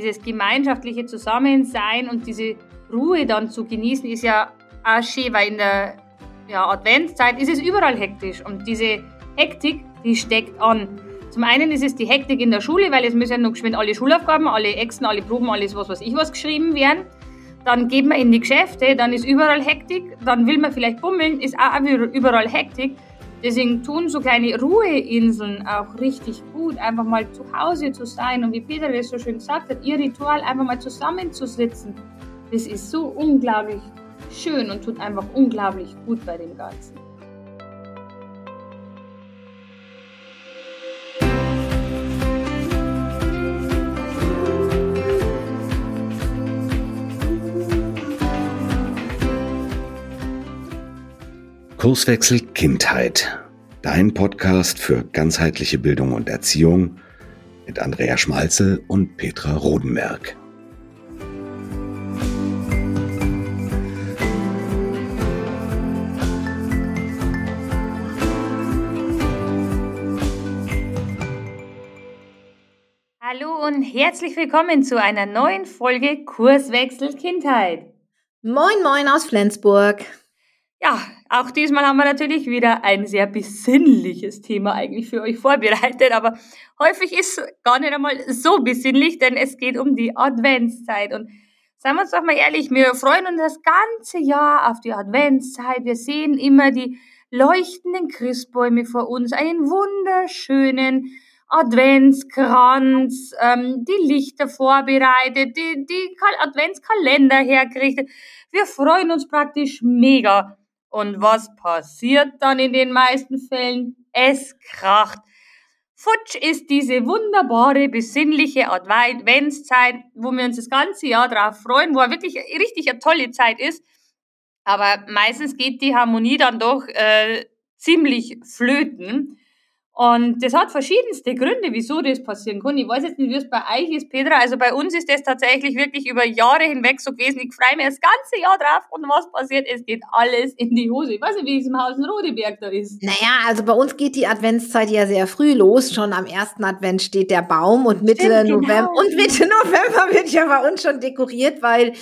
dieses gemeinschaftliche Zusammensein und diese Ruhe dann zu genießen, ist ja auch schön, weil in der ja, Adventszeit ist es überall hektisch und diese Hektik, die steckt an. Zum einen ist es die Hektik in der Schule, weil es müssen ja noch geschwind alle Schulaufgaben, alle Exen, alle Proben, alles was weiß ich was geschrieben werden. Dann geht man in die Geschäfte, dann ist überall Hektik, dann will man vielleicht bummeln, ist auch überall Hektik. Deswegen tun so kleine Ruheinseln auch richtig gut, einfach mal zu Hause zu sein und wie Peter das so schön gesagt hat, ihr Ritual einfach mal zusammenzusitzen. Das ist so unglaublich schön und tut einfach unglaublich gut bei dem Ganzen. Kurswechsel Kindheit. Dein Podcast für ganzheitliche Bildung und Erziehung mit Andrea Schmalzel und Petra Rodenberg. Hallo und herzlich willkommen zu einer neuen Folge Kurswechsel Kindheit. Moin, moin aus Flensburg. Ja, auch diesmal haben wir natürlich wieder ein sehr besinnliches Thema eigentlich für euch vorbereitet, aber häufig ist gar nicht einmal so besinnlich, denn es geht um die Adventszeit und Seien wir uns doch mal ehrlich, wir freuen uns das ganze Jahr auf die Adventszeit. Wir sehen immer die leuchtenden Christbäume vor uns, einen wunderschönen Adventskranz, ähm, die Lichter vorbereitet, die, die Adventskalender hergerichtet. Wir freuen uns praktisch mega. Und was passiert dann in den meisten Fällen? Es kracht. Futsch ist diese wunderbare, besinnliche Adventszeit, wo wir uns das ganze Jahr drauf freuen, wo wirklich richtig eine tolle Zeit ist. Aber meistens geht die Harmonie dann doch äh, ziemlich flöten. Und das hat verschiedenste Gründe, wieso das passieren kann. Ich weiß jetzt nicht, wie es bei euch ist, Petra. Also bei uns ist das tatsächlich wirklich über Jahre hinweg so gewesen. Ich freue mich das ganze Jahr drauf und was passiert? Es geht alles in die Hose. Ich weiß nicht, wie es im Haus in Rodeberg da ist. Naja, also bei uns geht die Adventszeit ja sehr früh los. Schon am ersten Advent steht der Baum und Mitte Stimmt, genau. November und Mitte November wird ja bei uns schon dekoriert, weil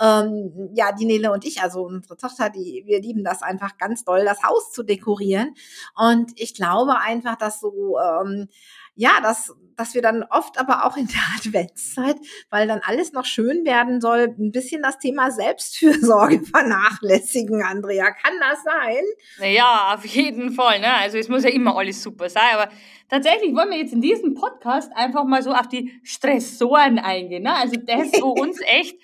ähm, ja die Nele und ich, also unsere Tochter, die wir lieben das einfach ganz doll, das Haus zu dekorieren. Und ich glaube einfach, dass das so, ähm, ja, dass, dass wir dann oft aber auch in der Adventszeit, weil dann alles noch schön werden soll, ein bisschen das Thema Selbstfürsorge vernachlässigen, Andrea. Kann das sein? Naja, auf jeden Fall. Ne? Also es muss ja immer alles super sein, aber tatsächlich wollen wir jetzt in diesem Podcast einfach mal so auf die Stressoren eingehen. Ne? Also das, wo uns echt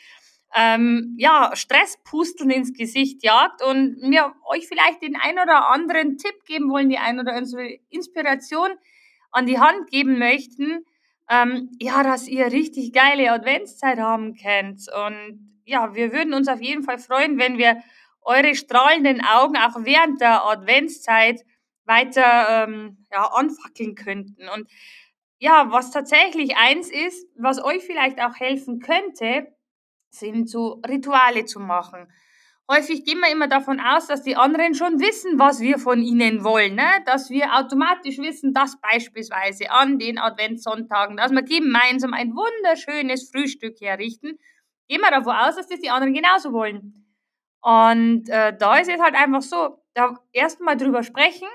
ähm, ja, Stresspusteln ins Gesicht jagt und mir euch vielleicht den ein oder anderen Tipp geben wollen, die ein oder andere Inspiration an die Hand geben möchten, ähm, ja, dass ihr richtig geile Adventszeit haben könnt. Und ja, wir würden uns auf jeden Fall freuen, wenn wir eure strahlenden Augen auch während der Adventszeit weiter ähm, ja, anfackeln könnten. Und ja, was tatsächlich eins ist, was euch vielleicht auch helfen könnte, sind so Rituale zu machen. Häufig gehen wir immer davon aus, dass die anderen schon wissen, was wir von ihnen wollen, ne? dass wir automatisch wissen, dass beispielsweise an den Adventssonntagen, dass wir gemeinsam ein wunderschönes Frühstück herrichten, gehen wir davon aus, dass das die anderen genauso wollen. Und äh, da ist es halt einfach so, da erst mal drüber sprechen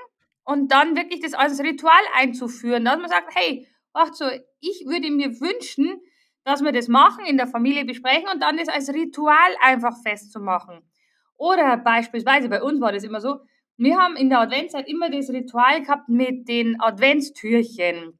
und dann wirklich das als Ritual einzuführen, dass man sagt, hey, ach so, ich würde mir wünschen, dass wir das machen, in der Familie besprechen und dann das als Ritual einfach festzumachen. Oder beispielsweise bei uns war das immer so, wir haben in der Adventszeit immer das Ritual gehabt mit den Adventstürchen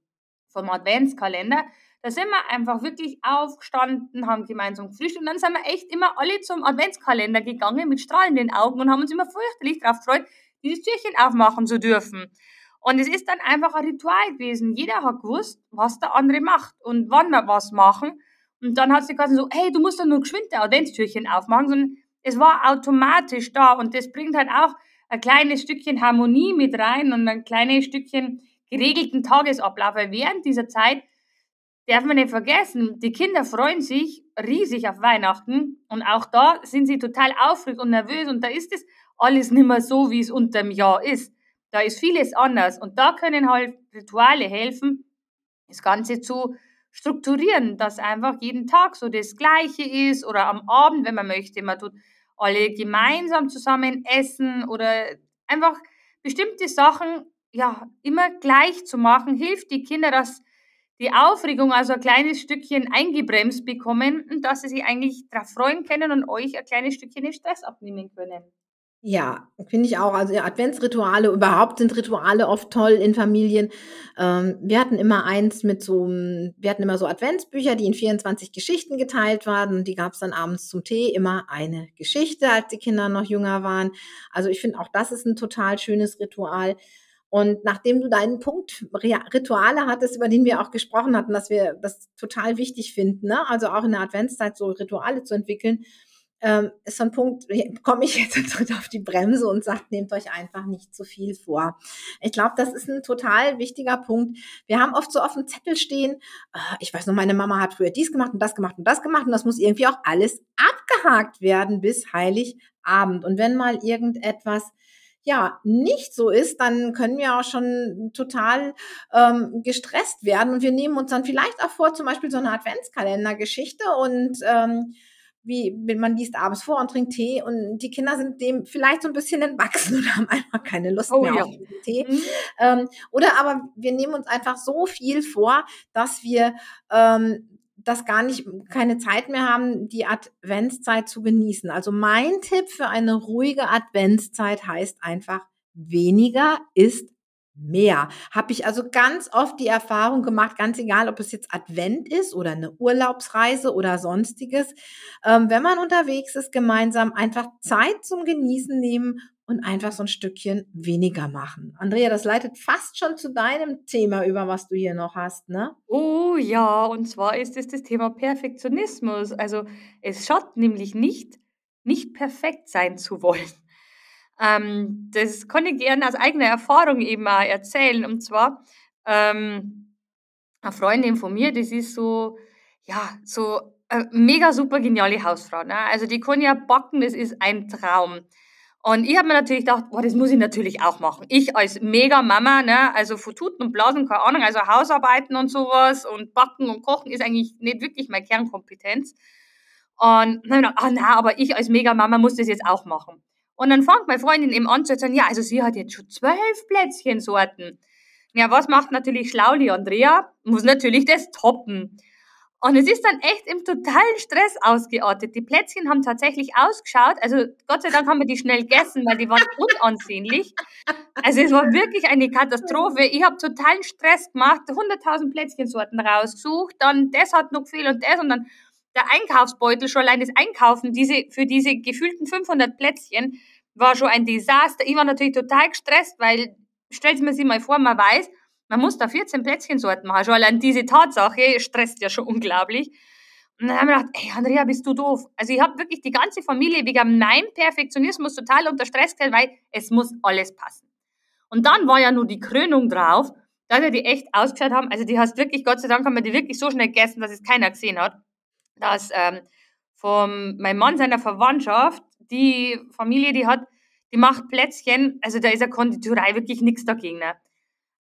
vom Adventskalender. Da sind wir einfach wirklich aufgestanden, haben gemeinsam gefrühstückt und dann sind wir echt immer alle zum Adventskalender gegangen mit strahlenden Augen und haben uns immer fürchterlich darauf gefreut, dieses Türchen aufmachen zu dürfen. Und es ist dann einfach ein Ritual gewesen. Jeder hat gewusst, was der andere macht und wann wir was machen. Und dann hat sie quasi so, hey, du musst doch nur geschwind der Adventstürchen aufmachen, sondern es war automatisch da und das bringt halt auch ein kleines Stückchen Harmonie mit rein und ein kleines Stückchen geregelten Tagesablauf. Weil während dieser Zeit darf man nicht vergessen, die Kinder freuen sich riesig auf Weihnachten und auch da sind sie total aufgeregt und nervös und da ist es alles nicht mehr so, wie es unter dem Jahr ist. Da ist vieles anders und da können halt Rituale helfen, das Ganze zu strukturieren, dass einfach jeden Tag so das Gleiche ist oder am Abend, wenn man möchte, man tut alle gemeinsam zusammen essen oder einfach bestimmte Sachen ja immer gleich zu machen, hilft die Kinder, dass die Aufregung also ein kleines Stückchen eingebremst bekommen und dass sie sich eigentlich darauf freuen können und euch ein kleines Stückchen den Stress abnehmen können. Ja, finde ich auch. Also ja, Adventsrituale, überhaupt sind Rituale oft toll in Familien. Ähm, wir hatten immer eins mit so, wir hatten immer so Adventsbücher, die in 24 Geschichten geteilt waren. Die gab es dann abends zum Tee immer eine Geschichte, als die Kinder noch jünger waren. Also ich finde auch das ist ein total schönes Ritual. Und nachdem du deinen Punkt Rituale hattest, über den wir auch gesprochen hatten, dass wir das total wichtig finden, ne? also auch in der Adventszeit so Rituale zu entwickeln, ähm, ist so ein Punkt, komme ich jetzt tritt auf die Bremse und sagt, nehmt euch einfach nicht zu viel vor. Ich glaube, das ist ein total wichtiger Punkt. Wir haben oft so auf dem Zettel stehen, äh, ich weiß noch, meine Mama hat früher dies gemacht und das gemacht und das gemacht und das muss irgendwie auch alles abgehakt werden bis Heiligabend. Und wenn mal irgendetwas ja nicht so ist, dann können wir auch schon total ähm, gestresst werden und wir nehmen uns dann vielleicht auch vor, zum Beispiel so eine Adventskalender-Geschichte und ähm, wie man liest abends vor und trinkt Tee und die Kinder sind dem vielleicht so ein bisschen entwachsen und haben einfach keine Lust oh, mehr ja. auf Tee. Mhm. Ähm, oder aber wir nehmen uns einfach so viel vor, dass wir ähm, das gar nicht, keine Zeit mehr haben, die Adventszeit zu genießen. Also mein Tipp für eine ruhige Adventszeit heißt einfach, weniger ist mehr. Habe ich also ganz oft die Erfahrung gemacht, ganz egal, ob es jetzt Advent ist oder eine Urlaubsreise oder sonstiges, ähm, wenn man unterwegs ist, gemeinsam einfach Zeit zum Genießen nehmen und einfach so ein Stückchen weniger machen. Andrea, das leitet fast schon zu deinem Thema über, was du hier noch hast, ne? Oh ja, und zwar ist es das Thema Perfektionismus. Also es schaut nämlich nicht, nicht perfekt sein zu wollen. Ähm, das kann ich gerne aus eigener Erfahrung eben auch erzählen. Und zwar ähm, eine Freundin von mir, das ist so, ja, so eine mega super geniale Hausfrau. Ne? Also die kann ja backen, das ist ein Traum. Und ich habe mir natürlich gedacht, boah, das muss ich natürlich auch machen. Ich als Mega-Mama, ne, also von Tuten und Blasen, keine Ahnung, also Hausarbeiten und sowas und Backen und Kochen ist eigentlich nicht wirklich meine Kernkompetenz. Und dann habe ich gedacht, ah, na, aber ich als Mega-Mama muss das jetzt auch machen. Und dann fängt meine Freundin eben an zu sagen, ja, also sie hat jetzt schon zwölf Plätzchensorten. Ja, was macht natürlich Schlauli Andrea? Muss natürlich das toppen. Und es ist dann echt im totalen Stress ausgeartet. Die Plätzchen haben tatsächlich ausgeschaut. Also Gott sei Dank haben wir die schnell gegessen, weil die waren unansehnlich. Also es war wirklich eine Katastrophe. Ich habe totalen Stress gemacht, 100.000 Plätzchensorten rausgesucht, dann das hat noch viel und das und dann der Einkaufsbeutel, schon allein das Einkaufen diese, für diese gefühlten 500 Plätzchen war schon ein Desaster. Ich war natürlich total gestresst, weil, stellt mir sich mal vor, man weiß, man muss da 14 Plätzchensorten machen. Schon allein diese Tatsache stresst ja schon unglaublich. Und dann haben wir gedacht, ey, Andrea, bist du doof? Also ich habe wirklich die ganze Familie wegen meinem Perfektionismus total unter Stress gestellt, weil es muss alles passen. Und dann war ja nur die Krönung drauf, dass wir die echt ausgeschaut haben. Also die hast wirklich, Gott sei Dank haben wir die wirklich so schnell gegessen, dass es keiner gesehen hat. Dass ähm, von meinem Mann seiner Verwandtschaft, die Familie, die hat, die macht Plätzchen, also da ist eine Konditorei wirklich nichts dagegen. Ne?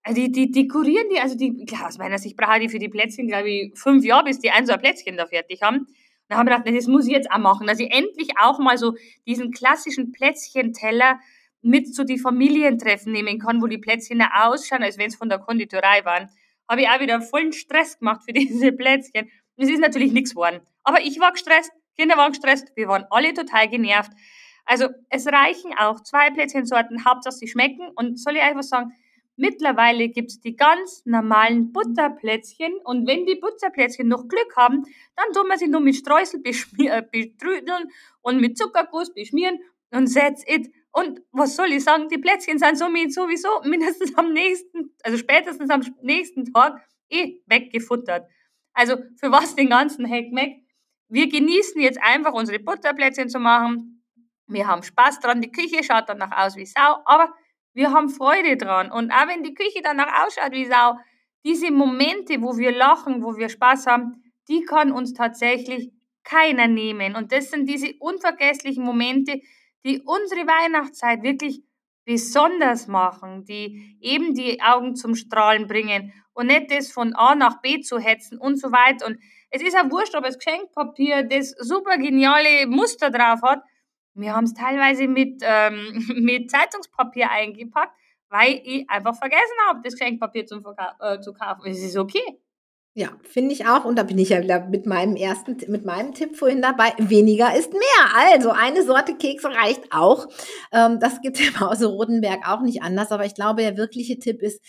Also die, die dekorieren die, also die, klar, aus meiner Sicht brauche die für die Plätzchen, glaube ich, fünf Jahre, bis die ein so ein Plätzchen da fertig haben. Da haben wir gedacht, das muss ich jetzt auch machen, dass ich endlich auch mal so diesen klassischen Plätzchenteller mit zu die Familientreffen nehmen kann, wo die Plätzchen ausschauen, als wenn es von der Konditorei waren. Habe ich auch wieder vollen Stress gemacht für diese Plätzchen. Es ist natürlich nichts geworden. Aber ich war gestresst, Kinder waren gestresst, wir waren alle total genervt. Also es reichen auch zwei Plätzchensorten, Hauptsache sie schmecken. Und soll ich einfach sagen, Mittlerweile gibt es die ganz normalen Butterplätzchen und wenn die Butterplätzchen noch Glück haben, dann tun wir sie nur mit Streusel äh, betrüdeln und mit Zuckerguss beschmieren und that's it. Und was soll ich sagen, die Plätzchen sind sowieso mindestens am nächsten, also spätestens am nächsten Tag eh weggefuttert. Also für was den ganzen Heckmeck? Wir genießen jetzt einfach unsere Butterplätzchen zu machen. Wir haben Spaß dran, die Küche schaut danach aus wie Sau, aber wir haben Freude dran. Und auch wenn die Küche danach ausschaut wie Sau, diese Momente, wo wir lachen, wo wir Spaß haben, die kann uns tatsächlich keiner nehmen. Und das sind diese unvergesslichen Momente, die unsere Weihnachtszeit wirklich besonders machen, die eben die Augen zum Strahlen bringen und nicht das von A nach B zu hetzen und so weiter. Und es ist auch wurscht, ob das Geschenkpapier das super geniale Muster drauf hat. Wir haben es teilweise mit, ähm, mit Zeitungspapier eingepackt, weil ich einfach vergessen habe, das Geschenkpapier zum äh, zu kaufen. Es ist okay. Ja, finde ich auch. Und da bin ich ja wieder mit meinem ersten, mit meinem Tipp vorhin dabei. Weniger ist mehr. Also eine Sorte Kekse reicht auch. Ähm, das gibt im Hause Rodenberg auch nicht anders. Aber ich glaube, der wirkliche Tipp ist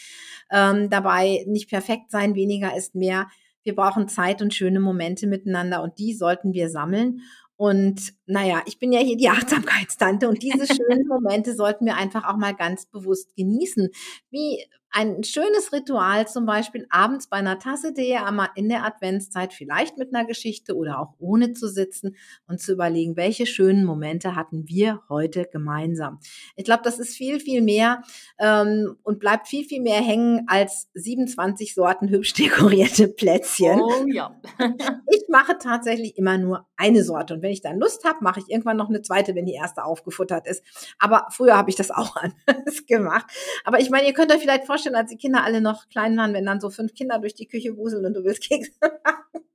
ähm, dabei nicht perfekt sein. Weniger ist mehr. Wir brauchen Zeit und schöne Momente miteinander und die sollten wir sammeln. Und naja, ich bin ja hier die Achtsamkeitstante und diese schönen Momente sollten wir einfach auch mal ganz bewusst genießen. Wie ein schönes Ritual zum Beispiel abends bei einer Tasse Tee in der Adventszeit vielleicht mit einer Geschichte oder auch ohne zu sitzen und zu überlegen, welche schönen Momente hatten wir heute gemeinsam. Ich glaube, das ist viel, viel mehr ähm, und bleibt viel, viel mehr hängen als 27 Sorten hübsch dekorierte Plätzchen. Oh ja. ich mache tatsächlich immer nur eine Sorte und wenn ich dann Lust habe, mache ich irgendwann noch eine zweite, wenn die erste aufgefuttert ist. Aber früher habe ich das auch anders gemacht. Aber ich meine, ihr könnt euch vielleicht vorstellen, vorstellen, als die Kinder alle noch klein waren, wenn dann so fünf Kinder durch die Küche wuseln und du willst Kekse machen,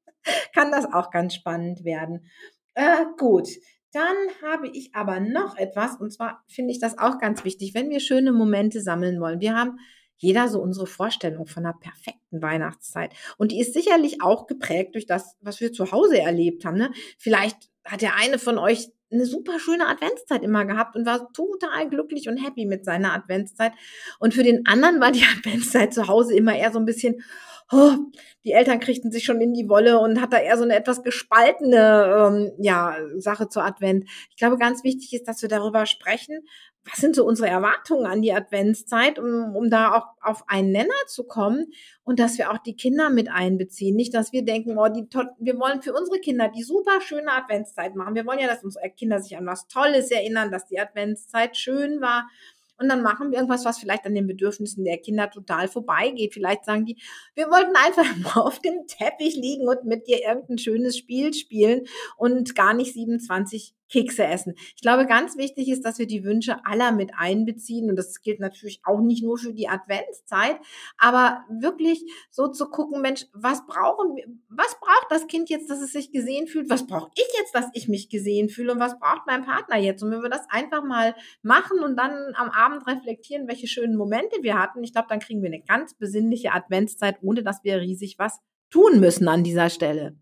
kann das auch ganz spannend werden. Äh, gut. Dann habe ich aber noch etwas, und zwar finde ich das auch ganz wichtig, wenn wir schöne Momente sammeln wollen. Wir haben jeder so unsere Vorstellung von einer perfekten Weihnachtszeit. Und die ist sicherlich auch geprägt durch das, was wir zu Hause erlebt haben. Ne? Vielleicht hat der eine von euch eine super schöne Adventszeit immer gehabt und war total glücklich und happy mit seiner Adventszeit. Und für den anderen war die Adventszeit zu Hause immer eher so ein bisschen, oh, die Eltern kriegten sich schon in die Wolle und hat da eher so eine etwas gespaltene ähm, ja, Sache zur Advent. Ich glaube, ganz wichtig ist, dass wir darüber sprechen, was sind so unsere Erwartungen an die Adventszeit, um, um da auch auf einen Nenner zu kommen und dass wir auch die Kinder mit einbeziehen. Nicht, dass wir denken, oh, die, wir wollen für unsere Kinder die super schöne Adventszeit machen. Wir wollen ja, dass unsere Kinder sich an was Tolles erinnern, dass die Adventszeit schön war und dann machen wir irgendwas, was vielleicht an den Bedürfnissen der Kinder total vorbeigeht. Vielleicht sagen die, wir wollten einfach nur auf dem Teppich liegen und mit dir irgendein schönes Spiel spielen und gar nicht 27 Kekse essen. Ich glaube, ganz wichtig ist, dass wir die Wünsche aller mit einbeziehen. Und das gilt natürlich auch nicht nur für die Adventszeit, aber wirklich so zu gucken, Mensch, was brauchen wir, was braucht das Kind jetzt, dass es sich gesehen fühlt? Was brauche ich jetzt, dass ich mich gesehen fühle? Und was braucht mein Partner jetzt? Und wenn wir das einfach mal machen und dann am Abend reflektieren, welche schönen Momente wir hatten, ich glaube, dann kriegen wir eine ganz besinnliche Adventszeit, ohne dass wir riesig was tun müssen an dieser Stelle.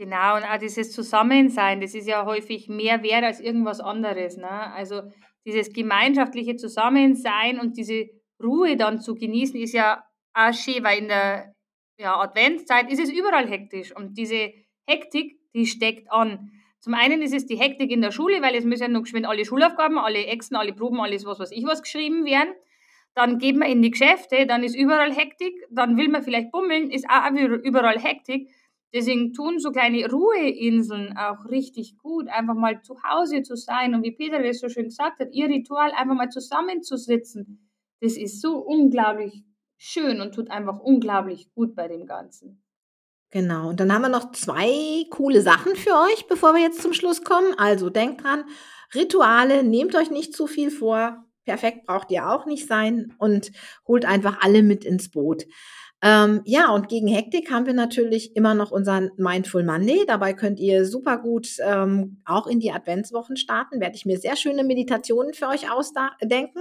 Genau, und auch dieses Zusammensein, das ist ja häufig mehr wert als irgendwas anderes. Ne? Also dieses gemeinschaftliche Zusammensein und diese Ruhe dann zu genießen, ist ja auch schön, weil in der ja, Adventszeit ist es überall hektisch und diese Hektik, die steckt an. Zum einen ist es die Hektik in der Schule, weil es müssen ja noch geschwind alle Schulaufgaben, alle Exen, alle Proben, alles was weiß ich was geschrieben werden. Dann geht man in die Geschäfte, dann ist überall Hektik, dann will man vielleicht bummeln, ist auch überall Hektik. Deswegen tun so kleine Ruheinseln auch richtig gut, einfach mal zu Hause zu sein und wie Peter das so schön gesagt hat, ihr Ritual einfach mal zusammenzusitzen. Das ist so unglaublich schön und tut einfach unglaublich gut bei dem Ganzen. Genau, und dann haben wir noch zwei coole Sachen für euch, bevor wir jetzt zum Schluss kommen. Also denkt dran, Rituale, nehmt euch nicht zu viel vor. Perfekt braucht ihr auch nicht sein und holt einfach alle mit ins Boot. Ähm, ja, und gegen Hektik haben wir natürlich immer noch unseren Mindful Monday. Dabei könnt ihr super gut ähm, auch in die Adventswochen starten. Werde ich mir sehr schöne Meditationen für euch ausdenken.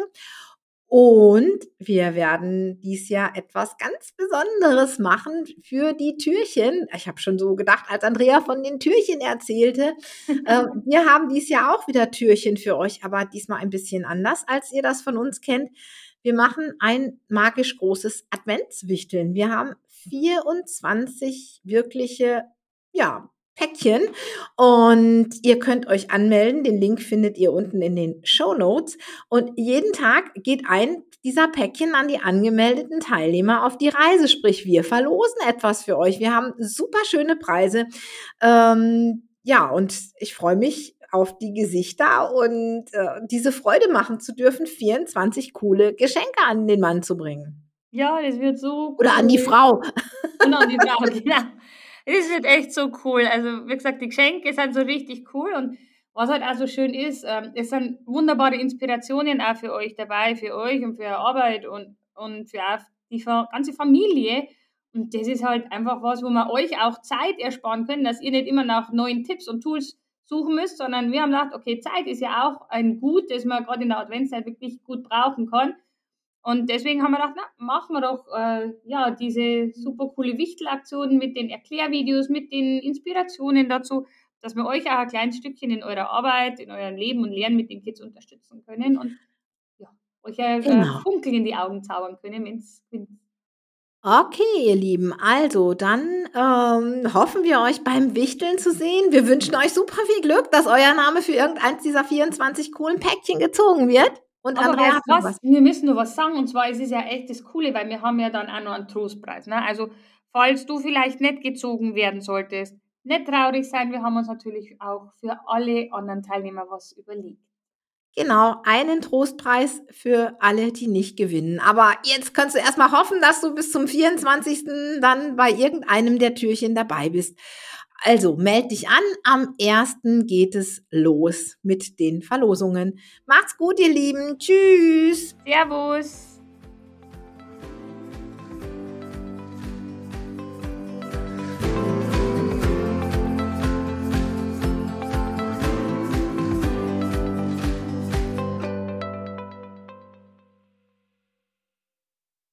Und wir werden dies Jahr etwas ganz Besonderes machen für die Türchen. Ich habe schon so gedacht, als Andrea von den Türchen erzählte. äh, wir haben dies Jahr auch wieder Türchen für euch, aber diesmal ein bisschen anders, als ihr das von uns kennt. Wir machen ein magisch großes Adventswichteln. Wir haben 24 wirkliche, ja, Päckchen und ihr könnt euch anmelden. Den Link findet ihr unten in den Show Notes. Und jeden Tag geht ein dieser Päckchen an die angemeldeten Teilnehmer auf die Reise. Sprich, wir verlosen etwas für euch. Wir haben super schöne Preise. Ähm, ja, und ich freue mich auf die Gesichter und äh, diese Freude machen zu dürfen, 24 coole Geschenke an den Mann zu bringen. Ja, das wird so. Cool. Oder an die Frau. Genau, an die Frau, genau. Das wird echt so cool. Also, wie gesagt, die Geschenke sind so richtig cool und was halt auch so schön ist, ähm, es sind wunderbare Inspirationen auch für euch dabei, für euch und für eure Arbeit und, und für auch die ganze Familie. Und das ist halt einfach was, wo wir euch auch Zeit ersparen können, dass ihr nicht immer nach neuen Tipps und Tools suchen müsst, sondern wir haben gedacht, okay, Zeit ist ja auch ein Gut, das man gerade in der Adventszeit wirklich gut brauchen kann. Und deswegen haben wir gedacht, na, machen wir doch äh, ja, diese super coole Wichtelaktionen mit den Erklärvideos, mit den Inspirationen dazu, dass wir euch auch ein kleines Stückchen in eurer Arbeit, in eurem Leben und Lernen mit den Kids unterstützen können und ja, euch ein genau. Funkel in die Augen zaubern können, wenn es Okay, ihr Lieben, also dann ähm, hoffen wir euch beim Wichteln zu sehen. Wir wünschen euch super viel Glück, dass euer Name für irgendeins dieser 24 coolen Päckchen gezogen wird. Und Aber Andrea hat was, was. Wir müssen nur was sagen, und zwar es ist ja echt das Coole, weil wir haben ja dann auch noch einen Trostpreis. Ne? Also falls du vielleicht nicht gezogen werden solltest, nicht traurig sein, wir haben uns natürlich auch für alle anderen Teilnehmer was überlegt. Genau, einen Trostpreis für alle, die nicht gewinnen. Aber jetzt kannst du erstmal hoffen, dass du bis zum 24. dann bei irgendeinem der Türchen dabei bist. Also meld dich an. Am 1. geht es los mit den Verlosungen. Macht's gut, ihr Lieben. Tschüss. Servus.